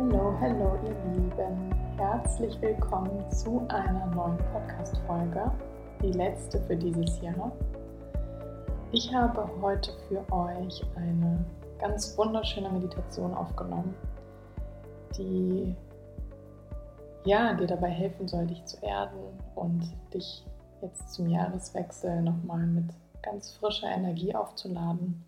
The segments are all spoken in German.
Hallo, hallo ihr Lieben. Herzlich willkommen zu einer neuen Podcast-Folge, die letzte für dieses Jahr. Ich habe heute für euch eine ganz wunderschöne Meditation aufgenommen, die ja, dir dabei helfen soll, dich zu erden und dich jetzt zum Jahreswechsel nochmal mit ganz frischer Energie aufzuladen.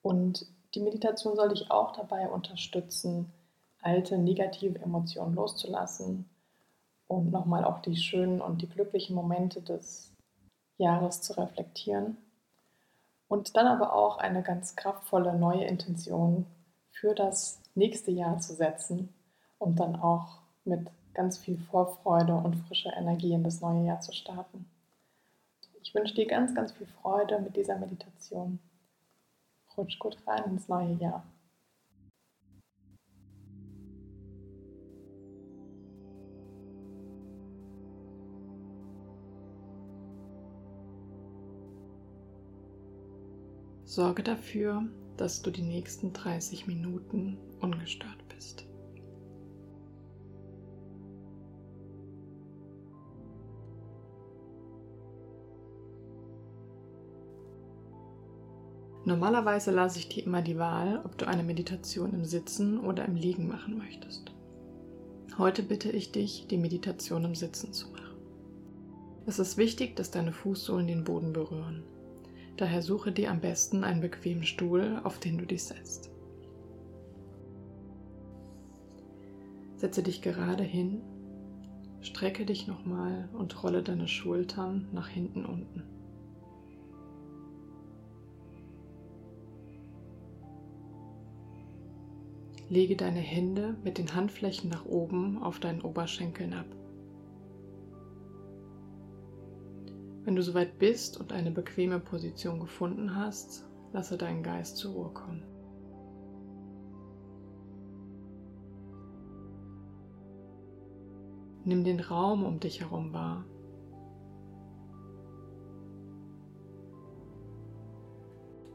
Und die Meditation soll dich auch dabei unterstützen, alte negative Emotionen loszulassen und nochmal auch die schönen und die glücklichen Momente des Jahres zu reflektieren. Und dann aber auch eine ganz kraftvolle neue Intention für das nächste Jahr zu setzen und dann auch mit ganz viel Vorfreude und frischer Energie in das neue Jahr zu starten. Ich wünsche dir ganz, ganz viel Freude mit dieser Meditation. Rutsch gut rein ins neue Jahr. Sorge dafür, dass du die nächsten 30 Minuten ungestört bist. Normalerweise lasse ich dir immer die Wahl, ob du eine Meditation im Sitzen oder im Liegen machen möchtest. Heute bitte ich dich, die Meditation im Sitzen zu machen. Es ist wichtig, dass deine Fußsohlen den Boden berühren. Daher suche dir am besten einen bequemen Stuhl, auf den du dich setzt. Setze dich gerade hin, strecke dich nochmal und rolle deine Schultern nach hinten unten. Lege deine Hände mit den Handflächen nach oben auf deinen Oberschenkeln ab. Wenn du soweit bist und eine bequeme Position gefunden hast, lasse deinen Geist zur Ruhe kommen. Nimm den Raum um dich herum wahr.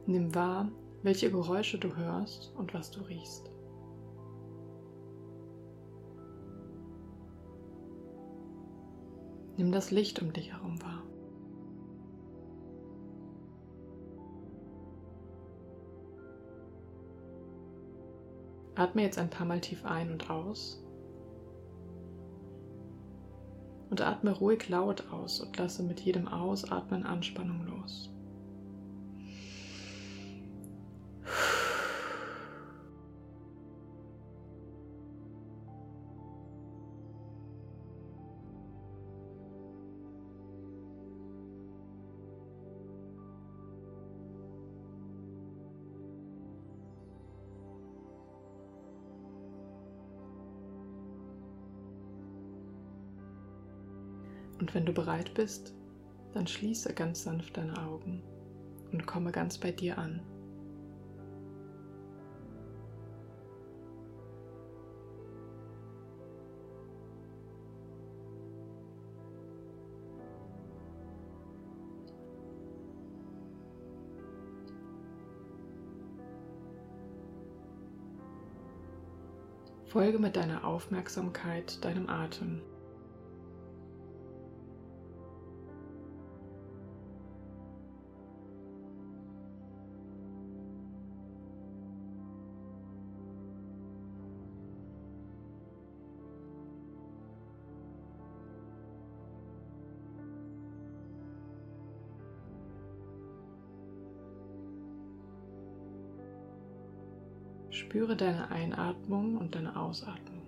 Nimm wahr, welche Geräusche du hörst und was du riechst. Nimm das Licht um dich herum wahr. Atme jetzt ein paar Mal tief ein und aus. Und atme ruhig laut aus und lasse mit jedem Ausatmen Anspannung los. Und wenn du bereit bist, dann schließe ganz sanft deine Augen und komme ganz bei dir an. Folge mit deiner Aufmerksamkeit deinem Atem. Spüre deine Einatmung und deine Ausatmung.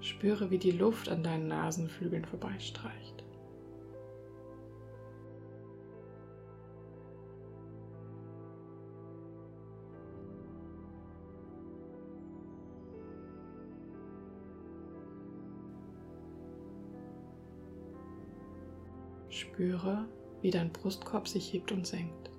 Spüre, wie die Luft an deinen Nasenflügeln vorbeistreicht. Spüre, wie dein Brustkorb sich hebt und senkt.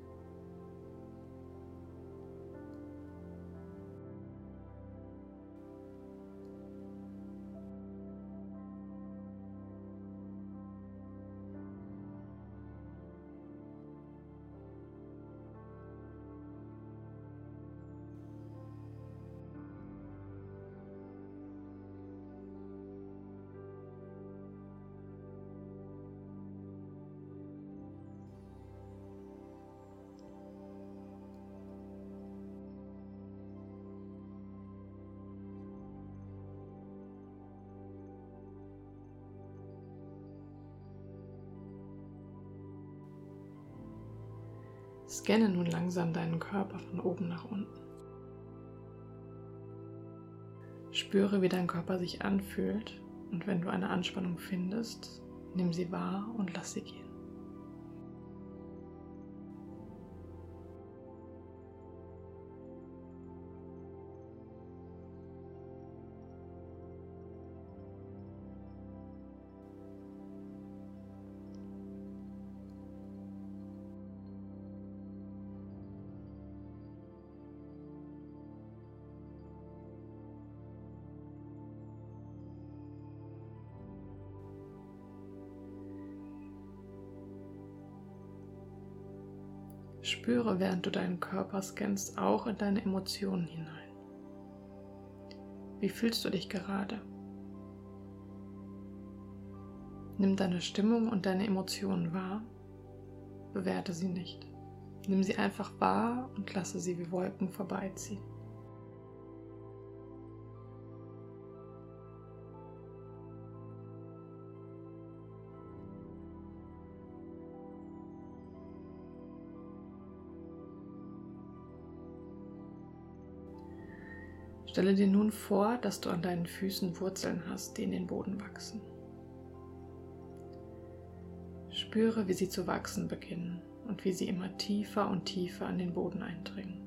Scanne nun langsam deinen Körper von oben nach unten. Spüre, wie dein Körper sich anfühlt und wenn du eine Anspannung findest, nimm sie wahr und lass sie gehen. Spüre, während du deinen Körper scannst, auch in deine Emotionen hinein. Wie fühlst du dich gerade? Nimm deine Stimmung und deine Emotionen wahr. Bewerte sie nicht. Nimm sie einfach wahr und lasse sie wie Wolken vorbeiziehen. Stelle dir nun vor, dass du an deinen Füßen Wurzeln hast, die in den Boden wachsen. Spüre, wie sie zu wachsen beginnen und wie sie immer tiefer und tiefer an den Boden eindringen.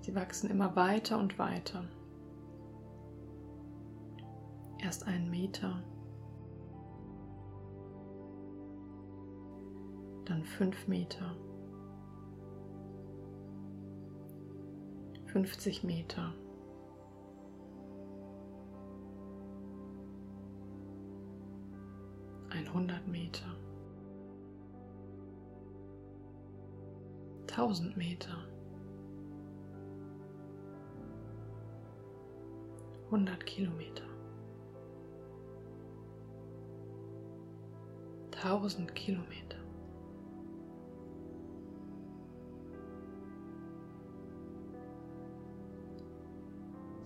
Sie wachsen immer weiter und weiter. Erst einen Meter, dann fünf Meter. 50 Meter. Einhundert Meter. Tausend Meter. Hundert Kilometer. Tausend Kilometer.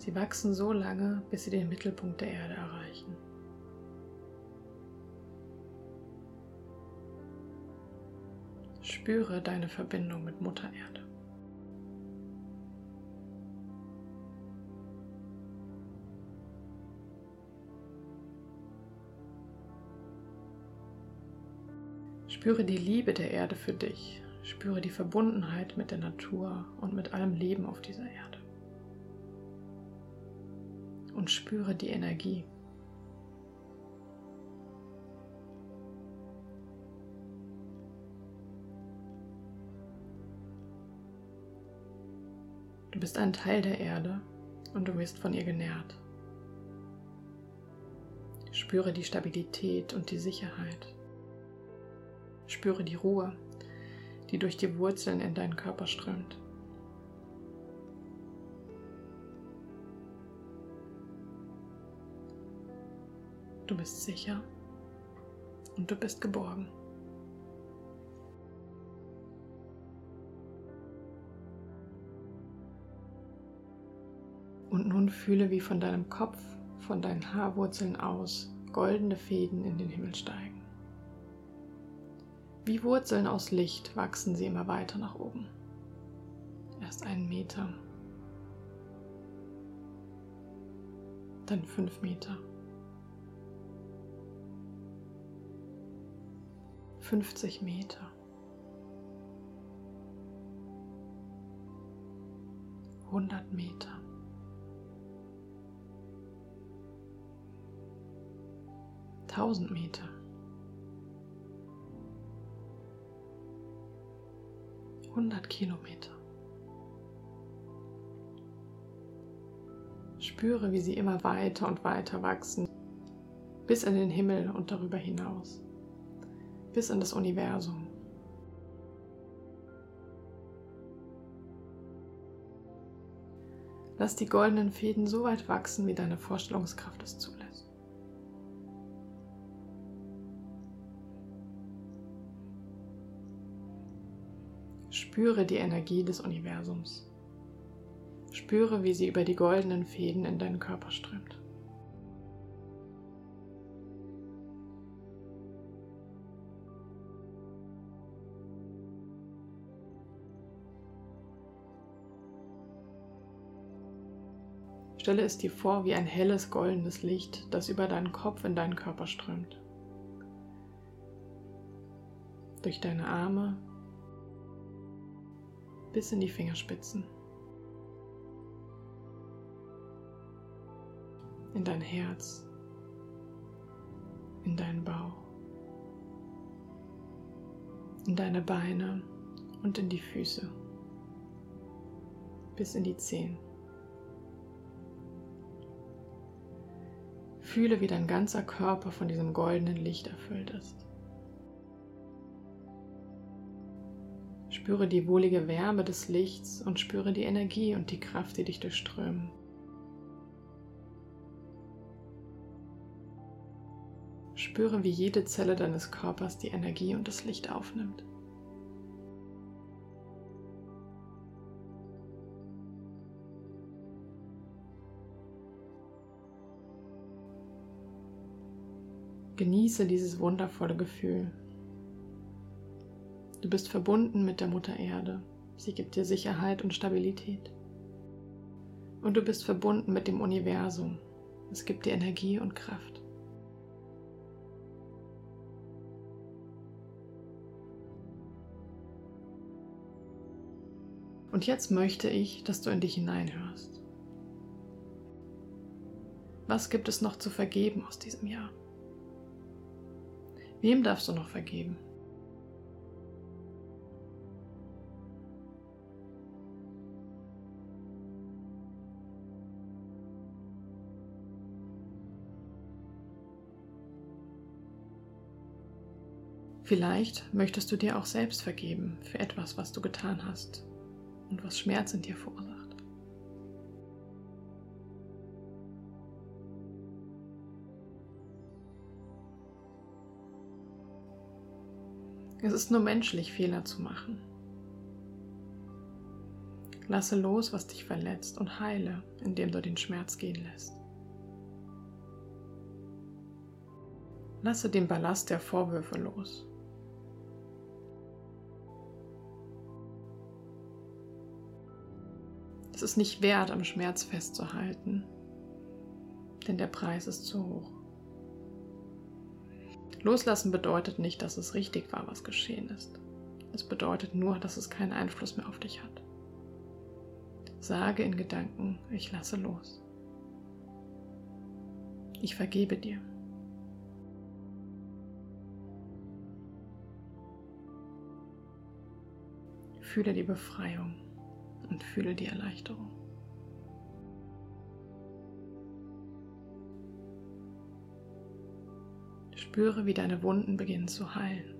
Sie wachsen so lange, bis sie den Mittelpunkt der Erde erreichen. Spüre deine Verbindung mit Mutter Erde. Spüre die Liebe der Erde für dich. Spüre die Verbundenheit mit der Natur und mit allem Leben auf dieser Erde und spüre die Energie. Du bist ein Teil der Erde und du wirst von ihr genährt. Spüre die Stabilität und die Sicherheit. Spüre die Ruhe, die durch die Wurzeln in deinen Körper strömt. Du bist sicher und du bist geborgen. Und nun fühle, wie von deinem Kopf, von deinen Haarwurzeln aus goldene Fäden in den Himmel steigen. Wie Wurzeln aus Licht wachsen sie immer weiter nach oben. Erst einen Meter, dann fünf Meter. 50 Meter. 100 Meter. Tausend Meter. Hundert Kilometer. Spüre, wie sie immer weiter und weiter wachsen, bis in den Himmel und darüber hinaus bis in das Universum. Lass die goldenen Fäden so weit wachsen, wie deine Vorstellungskraft es zulässt. Spüre die Energie des Universums. Spüre, wie sie über die goldenen Fäden in deinen Körper strömt. Stelle es dir vor wie ein helles goldenes Licht, das über deinen Kopf in deinen Körper strömt. Durch deine Arme bis in die Fingerspitzen. In dein Herz, in deinen Bauch, in deine Beine und in die Füße, bis in die Zehen. Fühle, wie dein ganzer Körper von diesem goldenen Licht erfüllt ist. Spüre die wohlige Wärme des Lichts und spüre die Energie und die Kraft, die dich durchströmen. Spüre, wie jede Zelle deines Körpers die Energie und das Licht aufnimmt. Genieße dieses wundervolle Gefühl. Du bist verbunden mit der Mutter Erde. Sie gibt dir Sicherheit und Stabilität. Und du bist verbunden mit dem Universum. Es gibt dir Energie und Kraft. Und jetzt möchte ich, dass du in dich hineinhörst. Was gibt es noch zu vergeben aus diesem Jahr? Wem darfst du noch vergeben? Vielleicht möchtest du dir auch selbst vergeben für etwas, was du getan hast und was Schmerz in dir verursacht. Es ist nur menschlich, Fehler zu machen. Lasse los, was dich verletzt und heile, indem du den Schmerz gehen lässt. Lasse den Ballast der Vorwürfe los. Es ist nicht wert, am Schmerz festzuhalten, denn der Preis ist zu hoch. Loslassen bedeutet nicht, dass es richtig war, was geschehen ist. Es bedeutet nur, dass es keinen Einfluss mehr auf dich hat. Sage in Gedanken, ich lasse los. Ich vergebe dir. Fühle die Befreiung und fühle die Erleichterung. Spüre, wie deine Wunden beginnen zu heilen.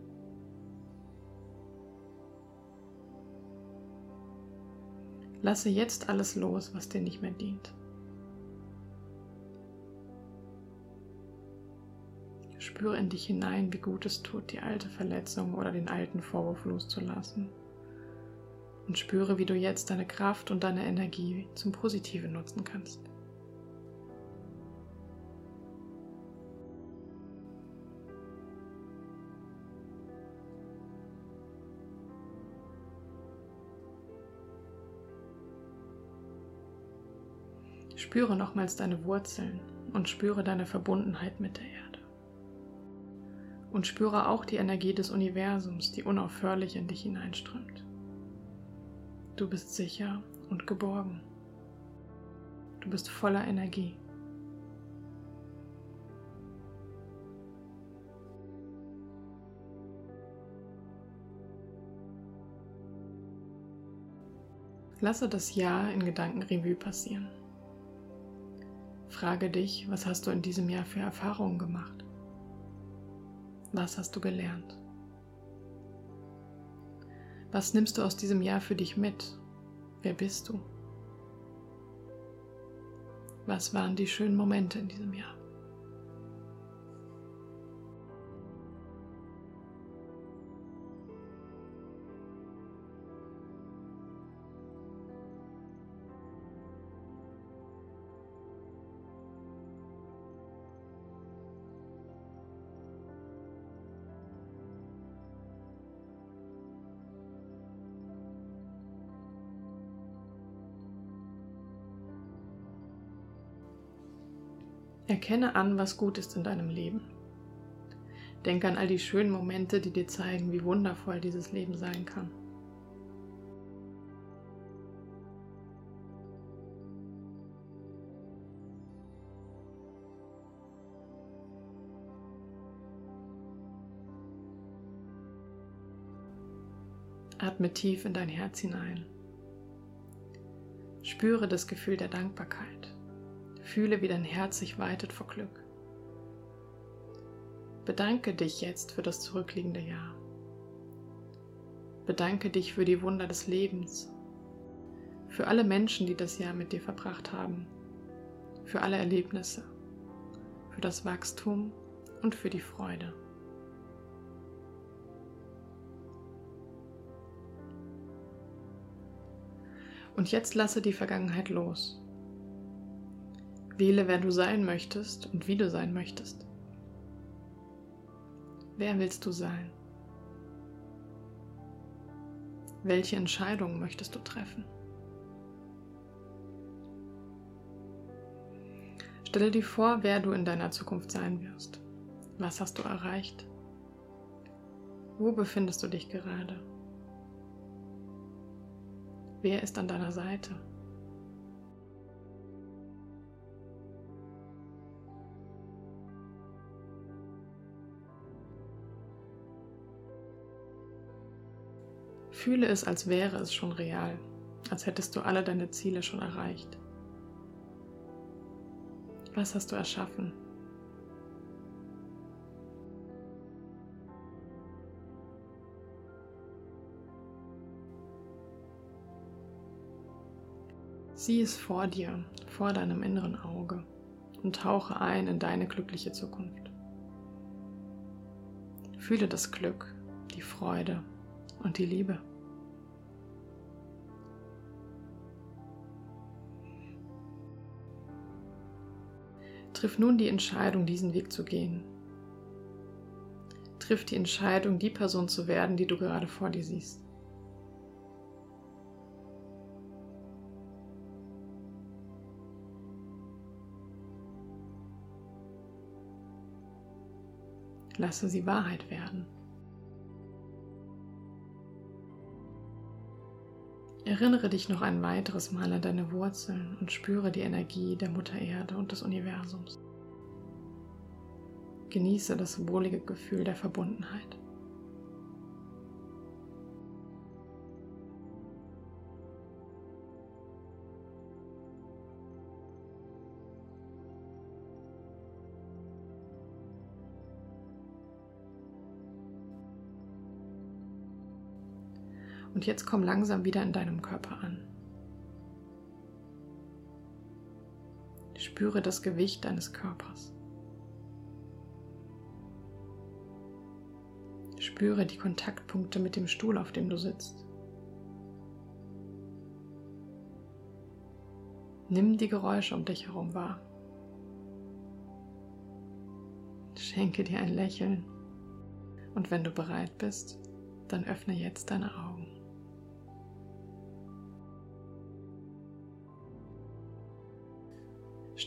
Lasse jetzt alles los, was dir nicht mehr dient. Spüre in dich hinein, wie gut es tut, die alte Verletzung oder den alten Vorwurf loszulassen. Und spüre, wie du jetzt deine Kraft und deine Energie zum Positiven nutzen kannst. Spüre nochmals deine Wurzeln und spüre deine Verbundenheit mit der Erde. Und spüre auch die Energie des Universums, die unaufhörlich in dich hineinströmt. Du bist sicher und geborgen. Du bist voller Energie. Lasse das Jahr in Gedanken Revue passieren. Frage dich, was hast du in diesem Jahr für Erfahrungen gemacht? Was hast du gelernt? Was nimmst du aus diesem Jahr für dich mit? Wer bist du? Was waren die schönen Momente in diesem Jahr? Erkenne an, was gut ist in deinem Leben. Denk an all die schönen Momente, die dir zeigen, wie wundervoll dieses Leben sein kann. Atme tief in dein Herz hinein. Spüre das Gefühl der Dankbarkeit. Fühle, wie dein Herz sich weitet vor Glück. Bedanke dich jetzt für das zurückliegende Jahr. Bedanke dich für die Wunder des Lebens, für alle Menschen, die das Jahr mit dir verbracht haben, für alle Erlebnisse, für das Wachstum und für die Freude. Und jetzt lasse die Vergangenheit los. Wähle, wer du sein möchtest und wie du sein möchtest. Wer willst du sein? Welche Entscheidungen möchtest du treffen? Stelle dir vor, wer du in deiner Zukunft sein wirst. Was hast du erreicht? Wo befindest du dich gerade? Wer ist an deiner Seite? Fühle es, als wäre es schon real, als hättest du alle deine Ziele schon erreicht. Was hast du erschaffen? Sieh es vor dir, vor deinem inneren Auge und tauche ein in deine glückliche Zukunft. Fühle das Glück, die Freude und die Liebe. Triff nun die Entscheidung, diesen Weg zu gehen. Triff die Entscheidung, die Person zu werden, die du gerade vor dir siehst. Lasse sie Wahrheit werden. Erinnere dich noch ein weiteres Mal an deine Wurzeln und spüre die Energie der Mutter Erde und des Universums. Genieße das wohlige Gefühl der Verbundenheit. Und jetzt komm langsam wieder in deinem Körper an. Spüre das Gewicht deines Körpers. Spüre die Kontaktpunkte mit dem Stuhl, auf dem du sitzt. Nimm die Geräusche um dich herum wahr. Schenke dir ein Lächeln und wenn du bereit bist, dann öffne jetzt deine Augen.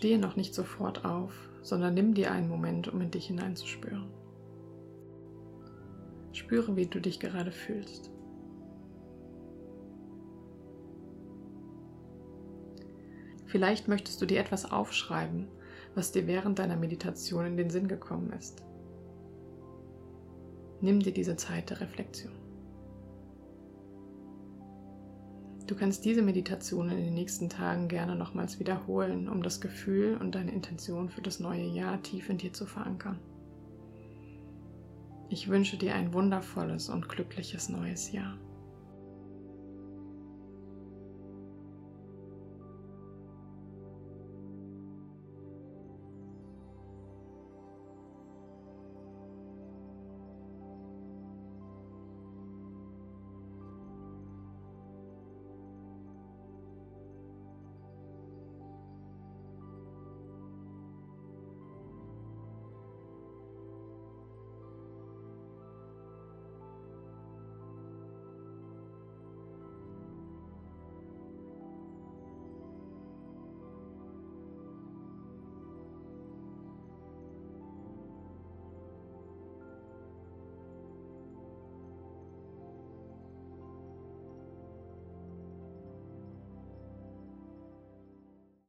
Stehe noch nicht sofort auf, sondern nimm dir einen Moment, um in dich hineinzuspüren. Spüre, wie du dich gerade fühlst. Vielleicht möchtest du dir etwas aufschreiben, was dir während deiner Meditation in den Sinn gekommen ist. Nimm dir diese Zeit der Reflexion. Du kannst diese Meditation in den nächsten Tagen gerne nochmals wiederholen, um das Gefühl und deine Intention für das neue Jahr tief in dir zu verankern. Ich wünsche dir ein wundervolles und glückliches neues Jahr.